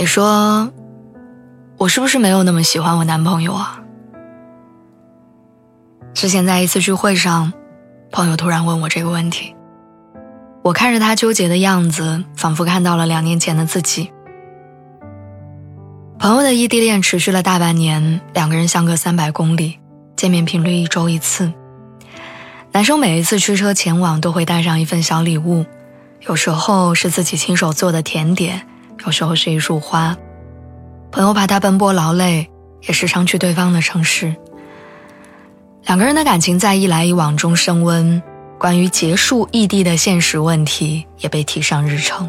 你说，我是不是没有那么喜欢我男朋友啊？之前在一次聚会上，朋友突然问我这个问题，我看着他纠结的样子，仿佛看到了两年前的自己。朋友的异地恋持续了大半年，两个人相隔三百公里，见面频率一周一次。男生每一次驱车前往都会带上一份小礼物，有时候是自己亲手做的甜点。有时候是一束花，朋友怕他奔波劳累，也时常去对方的城市。两个人的感情在一来一往中升温，关于结束异地的现实问题也被提上日程。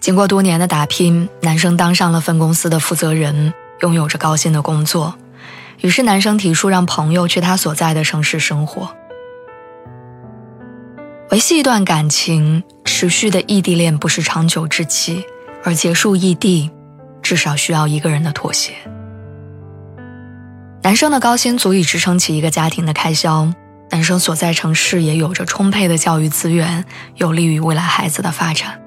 经过多年的打拼，男生当上了分公司的负责人，拥有着高薪的工作。于是，男生提出让朋友去他所在的城市生活。维系一段感情，持续的异地恋不是长久之计，而结束异地，至少需要一个人的妥协。男生的高薪足以支撑起一个家庭的开销，男生所在城市也有着充沛的教育资源，有利于未来孩子的发展。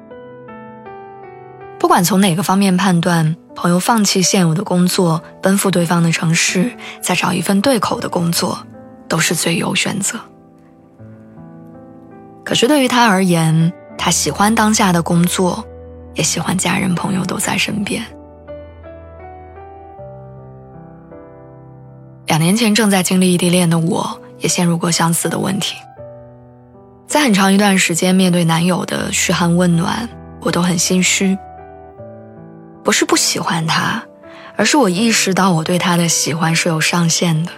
不管从哪个方面判断，朋友放弃现有的工作，奔赴对方的城市，再找一份对口的工作，都是最优选择。可是对于他而言，他喜欢当下的工作，也喜欢家人朋友都在身边。两年前正在经历异地恋的我，也陷入过相似的问题。在很长一段时间，面对男友的嘘寒问暖，我都很心虚。不是不喜欢他，而是我意识到我对他的喜欢是有上限的。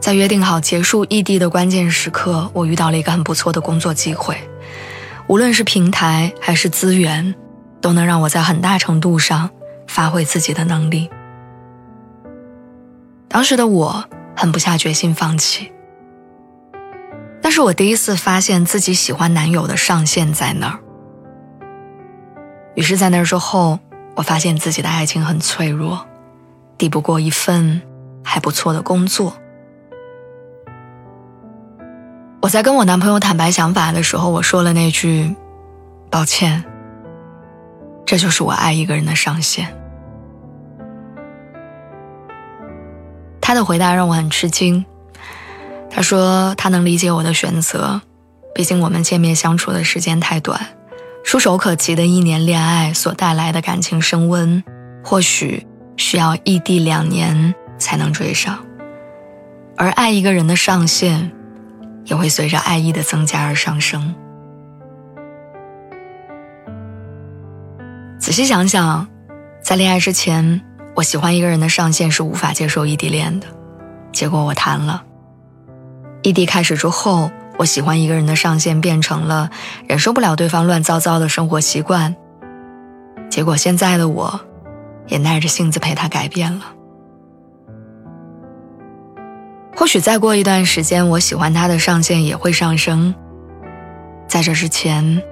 在约定好结束异地的关键时刻，我遇到了一个很不错的工作机会，无论是平台还是资源，都能让我在很大程度上发挥自己的能力。当时的我狠不下决心放弃，但是我第一次发现自己喜欢男友的上限在那儿。于是，在那之后，我发现自己的爱情很脆弱，抵不过一份还不错的工作。我在跟我男朋友坦白想法的时候，我说了那句：“抱歉，这就是我爱一个人的上限。”他的回答让我很吃惊。他说他能理解我的选择，毕竟我们见面相处的时间太短，触手可及的一年恋爱所带来的感情升温，或许需要异地两年才能追上，而爱一个人的上限。也会随着爱意的增加而上升。仔细想想，在恋爱之前，我喜欢一个人的上限是无法接受异地恋的。结果我谈了。异地开始之后，我喜欢一个人的上限变成了忍受不了对方乱糟糟的生活习惯。结果现在的我，也耐着性子陪他改变了。或许再过一段时间，我喜欢他的上限也会上升。在这之前，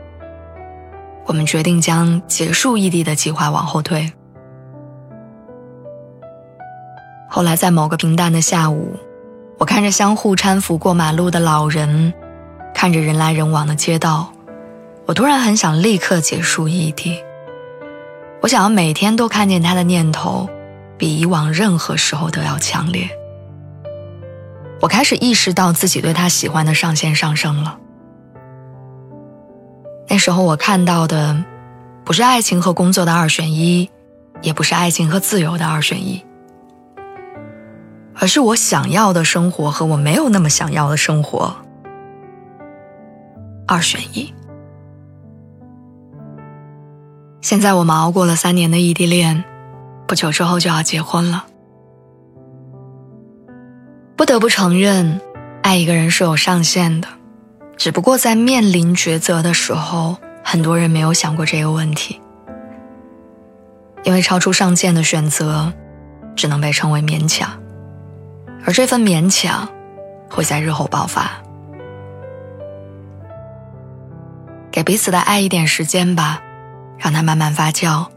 我们决定将结束异地的计划往后推。后来，在某个平淡的下午，我看着相互搀扶过马路的老人，看着人来人往的街道，我突然很想立刻结束异地。我想要每天都看见他的念头，比以往任何时候都要强烈。我开始意识到自己对他喜欢的上限上升了。那时候我看到的，不是爱情和工作的二选一，也不是爱情和自由的二选一，而是我想要的生活和我没有那么想要的生活二选一。现在我们熬过了三年的异地恋，不久之后就要结婚了。不得不承认，爱一个人是有上限的。只不过在面临抉择的时候，很多人没有想过这个问题，因为超出上限的选择，只能被称为勉强，而这份勉强，会在日后爆发。给彼此的爱一点时间吧，让它慢慢发酵，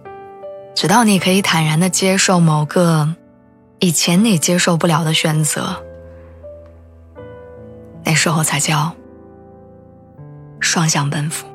直到你可以坦然的接受某个以前你接受不了的选择，那时候才叫。双向奔赴。